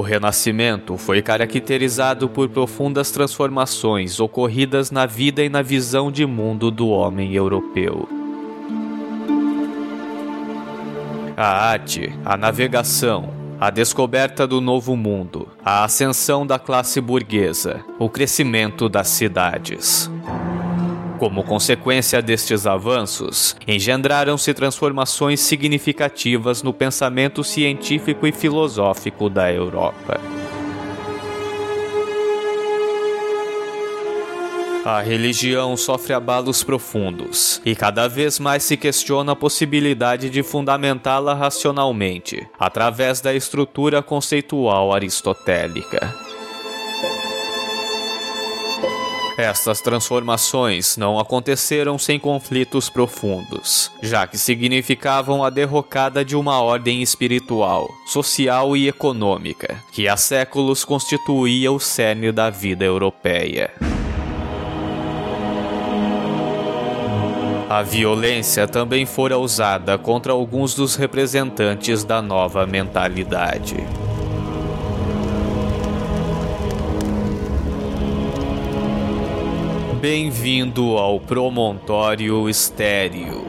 O Renascimento foi caracterizado por profundas transformações ocorridas na vida e na visão de mundo do homem europeu. A arte, a navegação, a descoberta do novo mundo, a ascensão da classe burguesa, o crescimento das cidades. Como consequência destes avanços, engendraram-se transformações significativas no pensamento científico e filosófico da Europa. A religião sofre abalos profundos e cada vez mais se questiona a possibilidade de fundamentá-la racionalmente, através da estrutura conceitual aristotélica. Estas transformações não aconteceram sem conflitos profundos, já que significavam a derrocada de uma ordem espiritual, social e econômica, que há séculos constituía o cerne da vida europeia. A violência também fora usada contra alguns dos representantes da nova mentalidade. Bem-vindo ao Promontório Estéreo.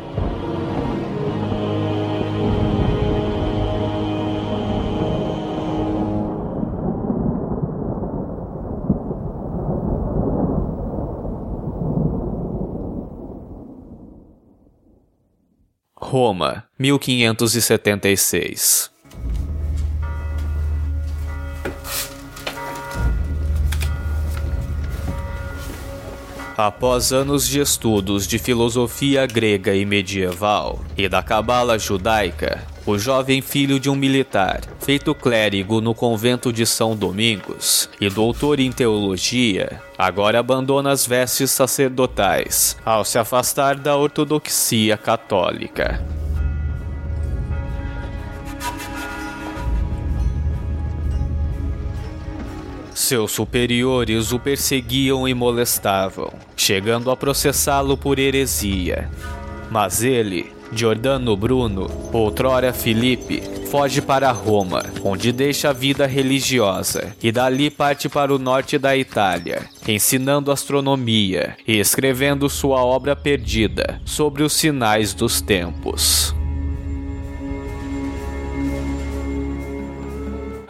Roma, 1576 Após anos de estudos de filosofia grega e medieval e da cabala judaica, o jovem filho de um militar, feito clérigo no convento de São Domingos e doutor em teologia, agora abandona as vestes sacerdotais ao se afastar da ortodoxia católica. Seus superiores o perseguiam e molestavam, chegando a processá-lo por heresia. Mas ele, Giordano Bruno, outrora Filipe, foge para Roma, onde deixa a vida religiosa e dali parte para o norte da Itália, ensinando astronomia e escrevendo sua obra perdida sobre os sinais dos tempos.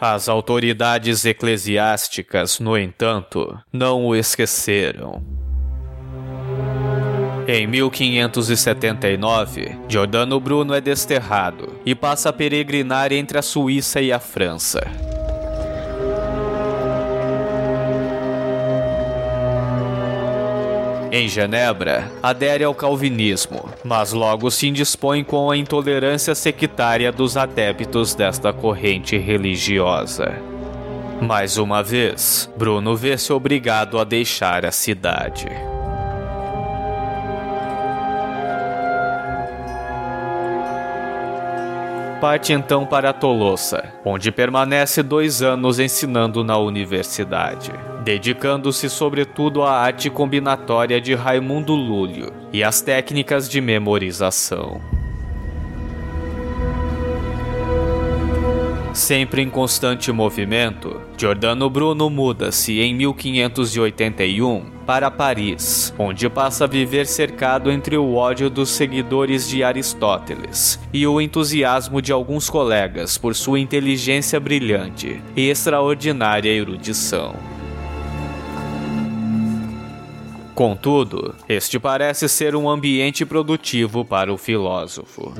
As autoridades eclesiásticas, no entanto, não o esqueceram. Em 1579, Giordano Bruno é desterrado e passa a peregrinar entre a Suíça e a França. Em Genebra, adere ao calvinismo, mas logo se indispõe com a intolerância sectária dos adeptos desta corrente religiosa. Mais uma vez, Bruno vê-se obrigado a deixar a cidade. Parte então para Tolosa, onde permanece dois anos ensinando na universidade dedicando-se sobretudo à arte combinatória de Raimundo Lúlio e às técnicas de memorização. Sempre em constante movimento, Giordano Bruno muda-se em 1581 para Paris, onde passa a viver cercado entre o ódio dos seguidores de Aristóteles e o entusiasmo de alguns colegas por sua inteligência brilhante e extraordinária erudição. Contudo, este parece ser um ambiente produtivo para o filósofo.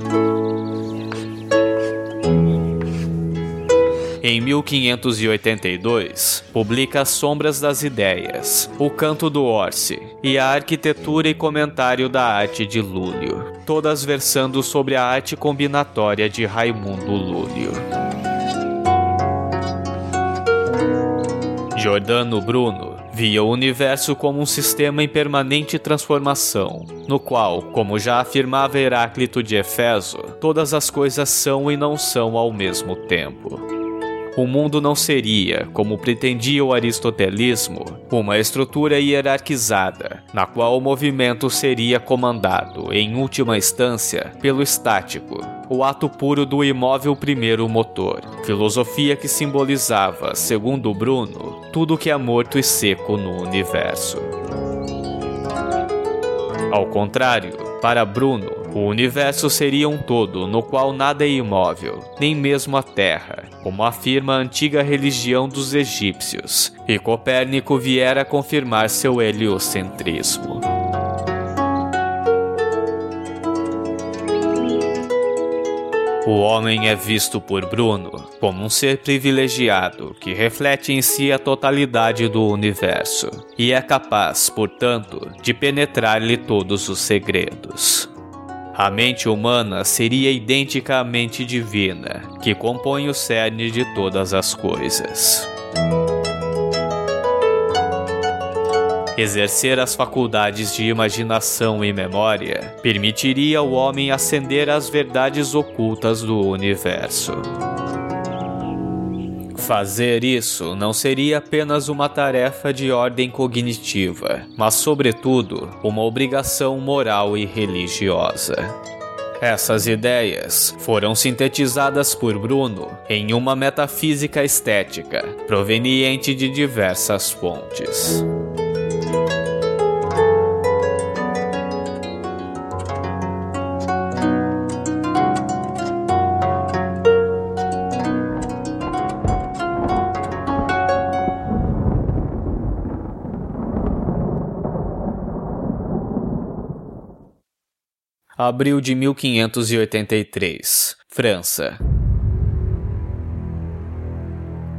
Em 1582, publica As Sombras das Ideias, O Canto do Orse e A Arquitetura e Comentário da Arte de Lúlio, todas versando sobre a arte combinatória de Raimundo Lúlio. Giordano Bruno via o universo como um sistema em permanente transformação, no qual, como já afirmava Heráclito de Efeso, todas as coisas são e não são ao mesmo tempo. O mundo não seria, como pretendia o aristotelismo, uma estrutura hierarquizada, na qual o movimento seria comandado, em última instância, pelo estático, o ato puro do imóvel primeiro motor, filosofia que simbolizava, segundo Bruno, tudo que é morto e seco no universo. Ao contrário, para Bruno, o universo seria um todo no qual nada é imóvel, nem mesmo a Terra, como afirma a antiga religião dos egípcios, e Copérnico viera confirmar seu heliocentrismo. O homem é visto por Bruno como um ser privilegiado que reflete em si a totalidade do universo e é capaz, portanto, de penetrar-lhe todos os segredos. A mente humana seria idêntica à mente divina, que compõe o cerne de todas as coisas. Exercer as faculdades de imaginação e memória permitiria ao homem ascender às verdades ocultas do universo. Fazer isso não seria apenas uma tarefa de ordem cognitiva, mas, sobretudo, uma obrigação moral e religiosa. Essas ideias foram sintetizadas por Bruno em uma metafísica estética, proveniente de diversas fontes. Abril de 1583, França.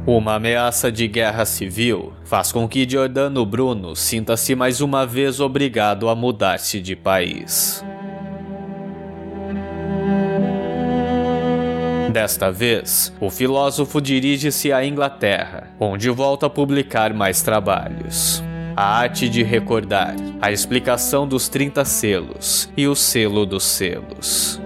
Uma ameaça de guerra civil faz com que Giordano Bruno sinta-se mais uma vez obrigado a mudar-se de país. Desta vez, o filósofo dirige-se à Inglaterra, onde volta a publicar mais trabalhos a arte de recordar, a explicação dos 30 selos e o selo dos selos.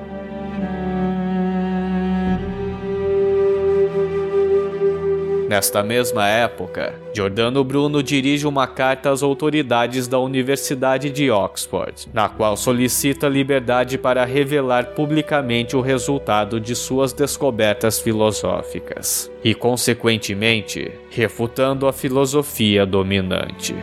Nesta mesma época, Giordano Bruno dirige uma carta às autoridades da Universidade de Oxford, na qual solicita liberdade para revelar publicamente o resultado de suas descobertas filosóficas e, consequentemente, refutando a filosofia dominante.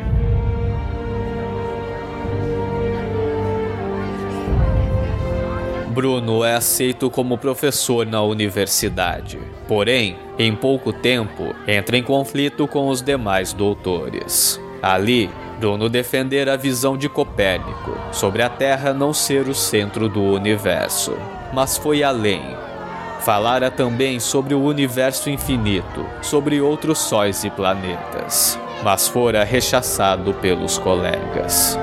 Bruno é aceito como professor na universidade. Porém, em pouco tempo, entra em conflito com os demais doutores. Ali, Bruno defender a visão de Copérnico sobre a Terra não ser o centro do universo, mas foi além. Falara também sobre o universo infinito, sobre outros sóis e planetas, mas fora rechaçado pelos colegas.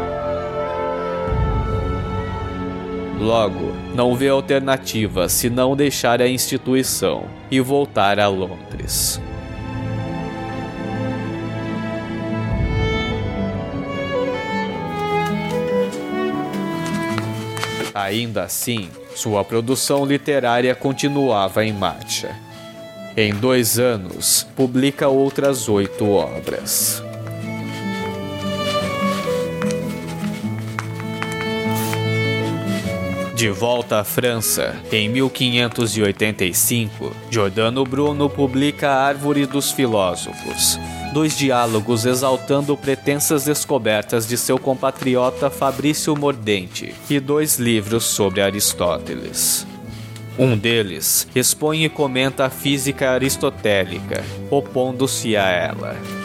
Logo, não vê alternativa senão deixar a instituição e voltar a Londres. Ainda assim, sua produção literária continuava em marcha. Em dois anos, publica outras oito obras. De volta à França, em 1585, Giordano Bruno publica A Árvore dos Filósofos, dois diálogos exaltando pretensas descobertas de seu compatriota Fabrício Mordente e dois livros sobre Aristóteles. Um deles expõe e comenta a física aristotélica, opondo-se a ela.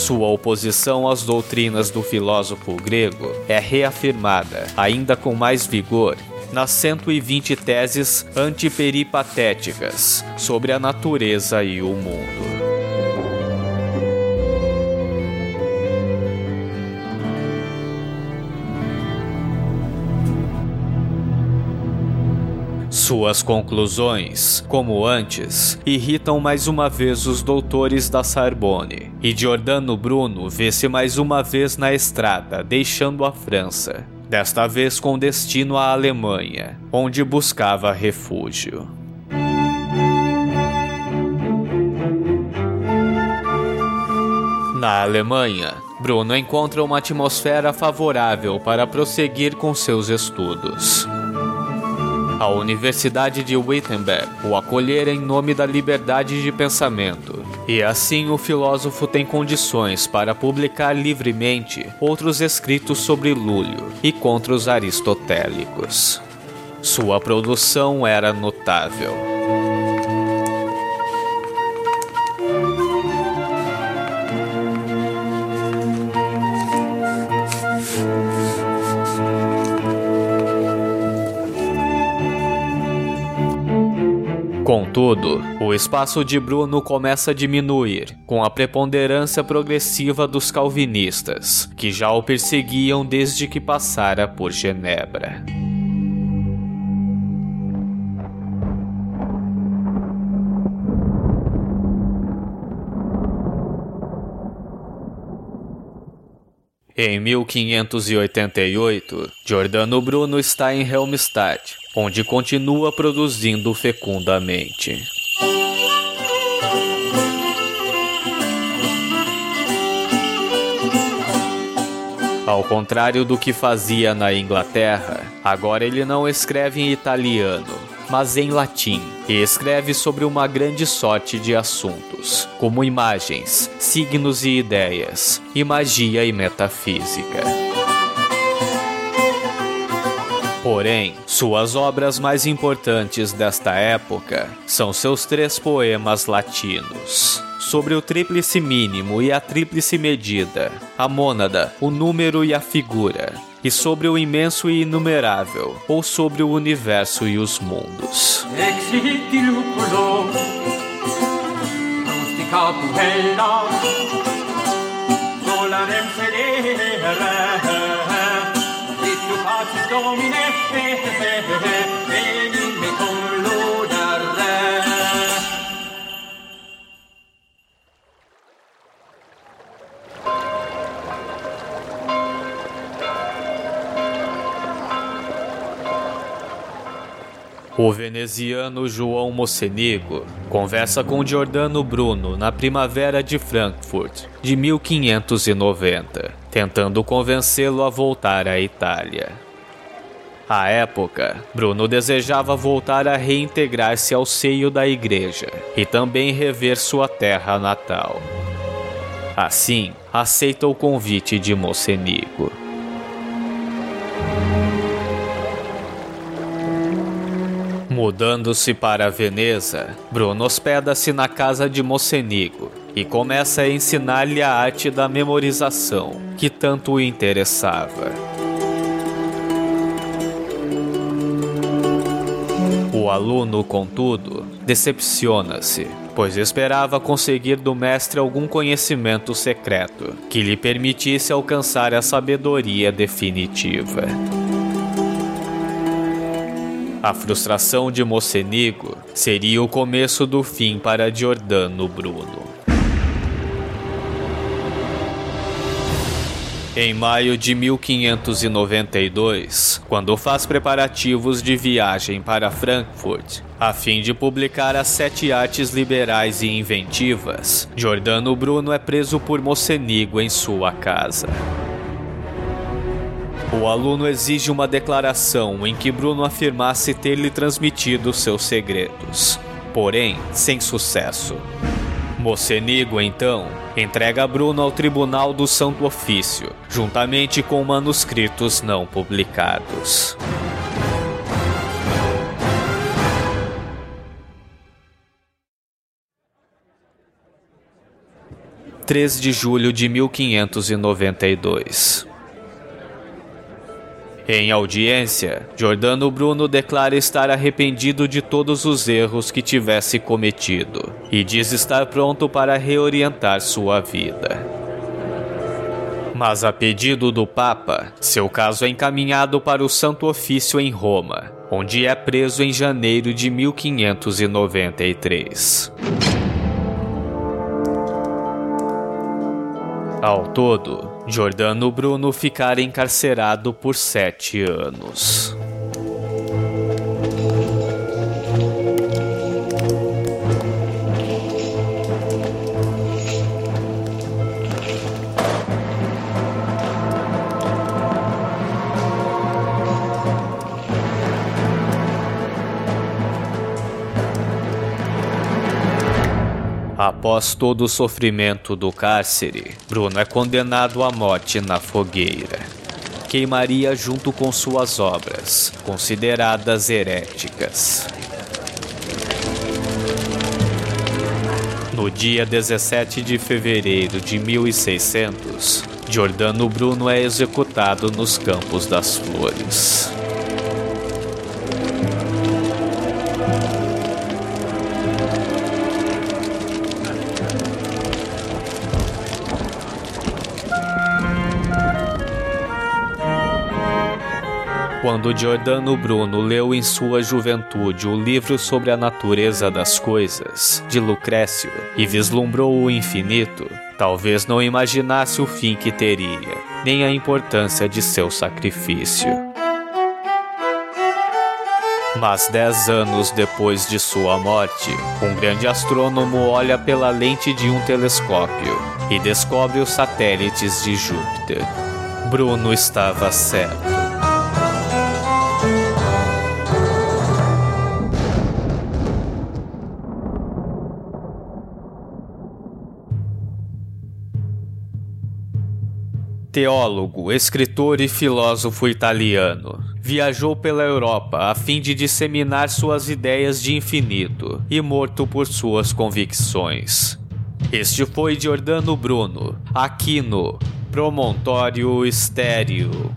Sua oposição às doutrinas do filósofo grego é reafirmada, ainda com mais vigor, nas 120 teses antiperipatéticas sobre a natureza e o mundo. Suas conclusões, como antes, irritam mais uma vez os doutores da Sorbonne, e Giordano Bruno vê-se mais uma vez na estrada, deixando a França. desta vez com destino à Alemanha, onde buscava refúgio. Na Alemanha, Bruno encontra uma atmosfera favorável para prosseguir com seus estudos. A Universidade de Wittenberg o acolher em nome da liberdade de pensamento, e assim o filósofo tem condições para publicar livremente outros escritos sobre Lúlio e contra os aristotélicos. Sua produção era notável. Contudo, o espaço de Bruno começa a diminuir com a preponderância progressiva dos calvinistas, que já o perseguiam desde que passara por Genebra. Em 1588, Giordano Bruno está em Helmstadt, onde continua produzindo fecundamente. Ao contrário do que fazia na Inglaterra, agora ele não escreve em italiano, mas em latim, e escreve sobre uma grande sorte de assuntos, como imagens, signos e ideias, e magia e metafísica. Porém, suas obras mais importantes desta época são seus três poemas latinos. Sobre o tríplice mínimo e a tríplice medida, a mônada, o número e a figura, e sobre o imenso e inumerável, ou sobre o universo e os mundos. O veneziano João Mocenigo conversa com Giordano Bruno na primavera de Frankfurt de 1590, tentando convencê-lo a voltar à Itália. À época, Bruno desejava voltar a reintegrar-se ao seio da igreja e também rever sua terra natal. Assim, aceita o convite de Mocenigo. Mudando-se para Veneza, Bruno hospeda-se na casa de Mocenigo e começa a ensinar-lhe a arte da memorização, que tanto o interessava. O aluno, contudo, decepciona-se, pois esperava conseguir do mestre algum conhecimento secreto que lhe permitisse alcançar a sabedoria definitiva. A frustração de Mocenigo seria o começo do fim para Giordano Bruno. Em maio de 1592, quando faz preparativos de viagem para Frankfurt, a fim de publicar as sete artes liberais e inventivas, Giordano Bruno é preso por Mocenigo em sua casa. O aluno exige uma declaração em que Bruno afirmasse ter lhe transmitido seus segredos, porém sem sucesso. Mocenigo, então, entrega Bruno ao Tribunal do Santo Ofício, juntamente com manuscritos não publicados. Três de julho de 1592 em audiência, Jordano Bruno declara estar arrependido de todos os erros que tivesse cometido e diz estar pronto para reorientar sua vida. Mas a pedido do Papa, seu caso é encaminhado para o Santo Ofício em Roma, onde é preso em janeiro de 1593. Ao todo, Jordano Bruno ficara encarcerado por sete anos. Após todo o sofrimento do cárcere, Bruno é condenado à morte na fogueira. Queimaria junto com suas obras, consideradas heréticas. No dia 17 de fevereiro de 1600, Giordano Bruno é executado nos Campos das Flores. Quando Giordano Bruno leu em sua juventude o livro sobre a natureza das coisas, de Lucrécio, e vislumbrou o infinito, talvez não imaginasse o fim que teria, nem a importância de seu sacrifício. Mas dez anos depois de sua morte, um grande astrônomo olha pela lente de um telescópio e descobre os satélites de Júpiter. Bruno estava certo. Teólogo, escritor e filósofo italiano. Viajou pela Europa a fim de disseminar suas ideias de infinito e morto por suas convicções. Este foi Giordano Bruno, aqui no Promontório Estéreo.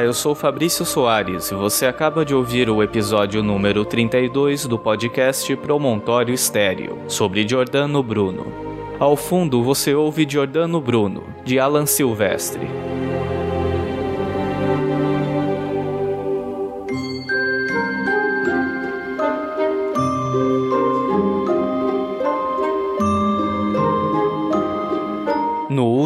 Olá, eu sou Fabrício Soares e você acaba de ouvir o episódio número 32 do podcast Promontório Estéreo, sobre Giordano Bruno. Ao fundo você ouve Giordano Bruno, de Alan Silvestre.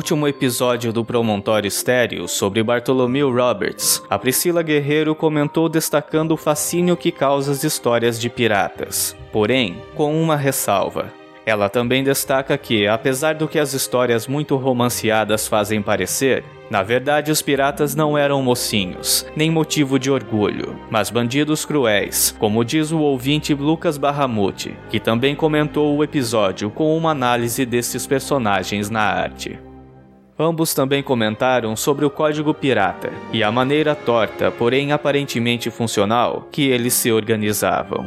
Último episódio do Promontório Estéreo sobre Bartholomew Roberts, a Priscila Guerreiro comentou destacando o fascínio que causa as histórias de piratas, porém, com uma ressalva. Ela também destaca que, apesar do que as histórias muito romanceadas fazem parecer, Na verdade, os piratas não eram mocinhos, nem motivo de orgulho, mas bandidos cruéis, como diz o ouvinte Lucas Barramute, que também comentou o episódio com uma análise desses personagens na arte. Ambos também comentaram sobre o código pirata e a maneira torta, porém aparentemente funcional, que eles se organizavam.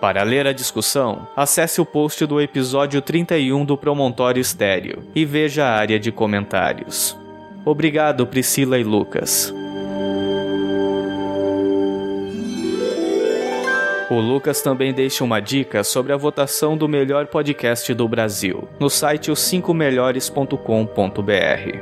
Para ler a discussão, acesse o post do episódio 31 do Promontório Estéreo e veja a área de comentários. Obrigado, Priscila e Lucas. O Lucas também deixa uma dica sobre a votação do melhor podcast do Brasil, no site os5melhores.com.br.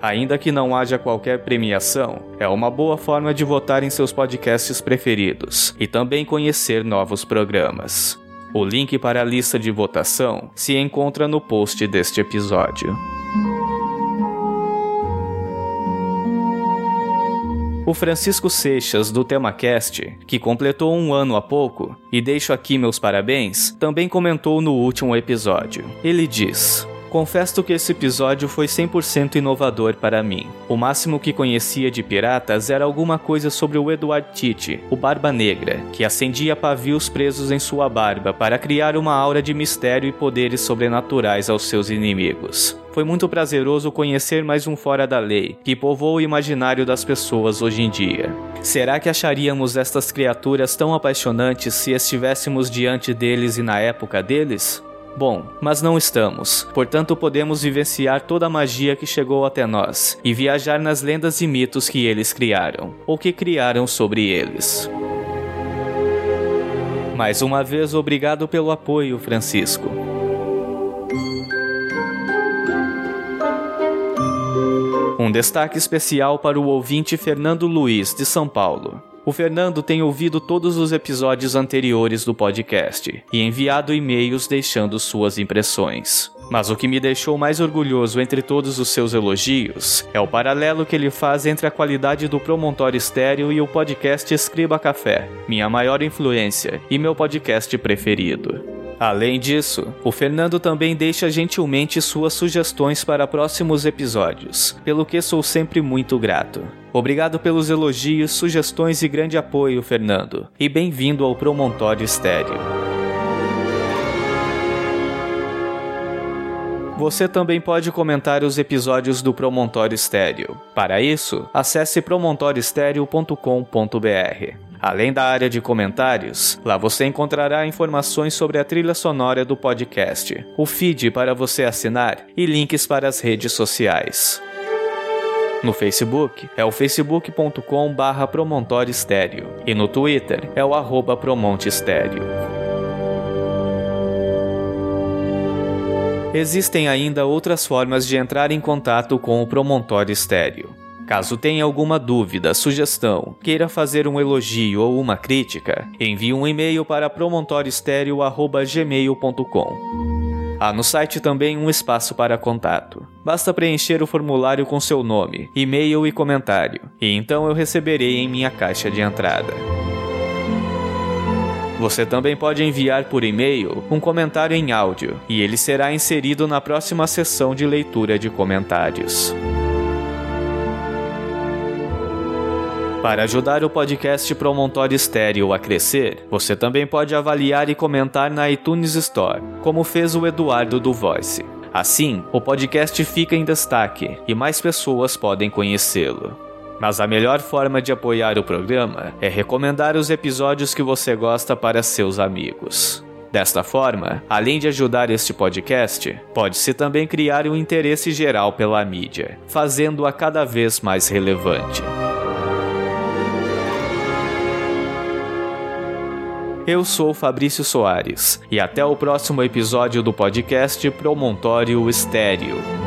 Ainda que não haja qualquer premiação, é uma boa forma de votar em seus podcasts preferidos e também conhecer novos programas. O link para a lista de votação se encontra no post deste episódio. O Francisco Seixas, do TemaCast, que completou um ano há pouco, e deixo aqui meus parabéns, também comentou no último episódio. Ele diz. Confesso que esse episódio foi 100% inovador para mim. O máximo que conhecia de piratas era alguma coisa sobre o Edward Tite, o Barba Negra, que acendia pavios presos em sua barba para criar uma aura de mistério e poderes sobrenaturais aos seus inimigos. Foi muito prazeroso conhecer mais um fora da lei, que povoa o imaginário das pessoas hoje em dia. Será que acharíamos estas criaturas tão apaixonantes se estivéssemos diante deles e na época deles? Bom, mas não estamos, portanto podemos vivenciar toda a magia que chegou até nós e viajar nas lendas e mitos que eles criaram, ou que criaram sobre eles. Mais uma vez, obrigado pelo apoio, Francisco. Um destaque especial para o ouvinte Fernando Luiz, de São Paulo. O Fernando tem ouvido todos os episódios anteriores do podcast e enviado e-mails deixando suas impressões. Mas o que me deixou mais orgulhoso entre todos os seus elogios é o paralelo que ele faz entre a qualidade do Promontório Estéreo e o podcast Escriba Café, minha maior influência e meu podcast preferido. Além disso, o Fernando também deixa gentilmente suas sugestões para próximos episódios, pelo que sou sempre muito grato. Obrigado pelos elogios, sugestões e grande apoio, Fernando, e bem-vindo ao Promontório Estéreo. Você também pode comentar os episódios do Promontório Estéreo. Para isso, acesse promontoriostereo.com.br. Além da área de comentários, lá você encontrará informações sobre a trilha sonora do podcast, o feed para você assinar e links para as redes sociais. No Facebook é o facebook.com barra e no Twitter é o arroba promontestéreo. Existem ainda outras formas de entrar em contato com o Promontório Estéreo. Caso tenha alguma dúvida, sugestão, queira fazer um elogio ou uma crítica, envie um e-mail para promontoriostereo.gmail.com. Há no site também um espaço para contato. Basta preencher o formulário com seu nome, e-mail e comentário, e então eu receberei em minha caixa de entrada. Você também pode enviar por e-mail um comentário em áudio, e ele será inserido na próxima sessão de leitura de comentários. Para ajudar o podcast Promontório Estéreo a crescer, você também pode avaliar e comentar na iTunes Store, como fez o Eduardo do Voice. Assim, o podcast fica em destaque e mais pessoas podem conhecê-lo. Mas a melhor forma de apoiar o programa é recomendar os episódios que você gosta para seus amigos. Desta forma, além de ajudar este podcast, pode-se também criar um interesse geral pela mídia, fazendo-a cada vez mais relevante. Eu sou Fabrício Soares e até o próximo episódio do podcast Promontório Estéreo.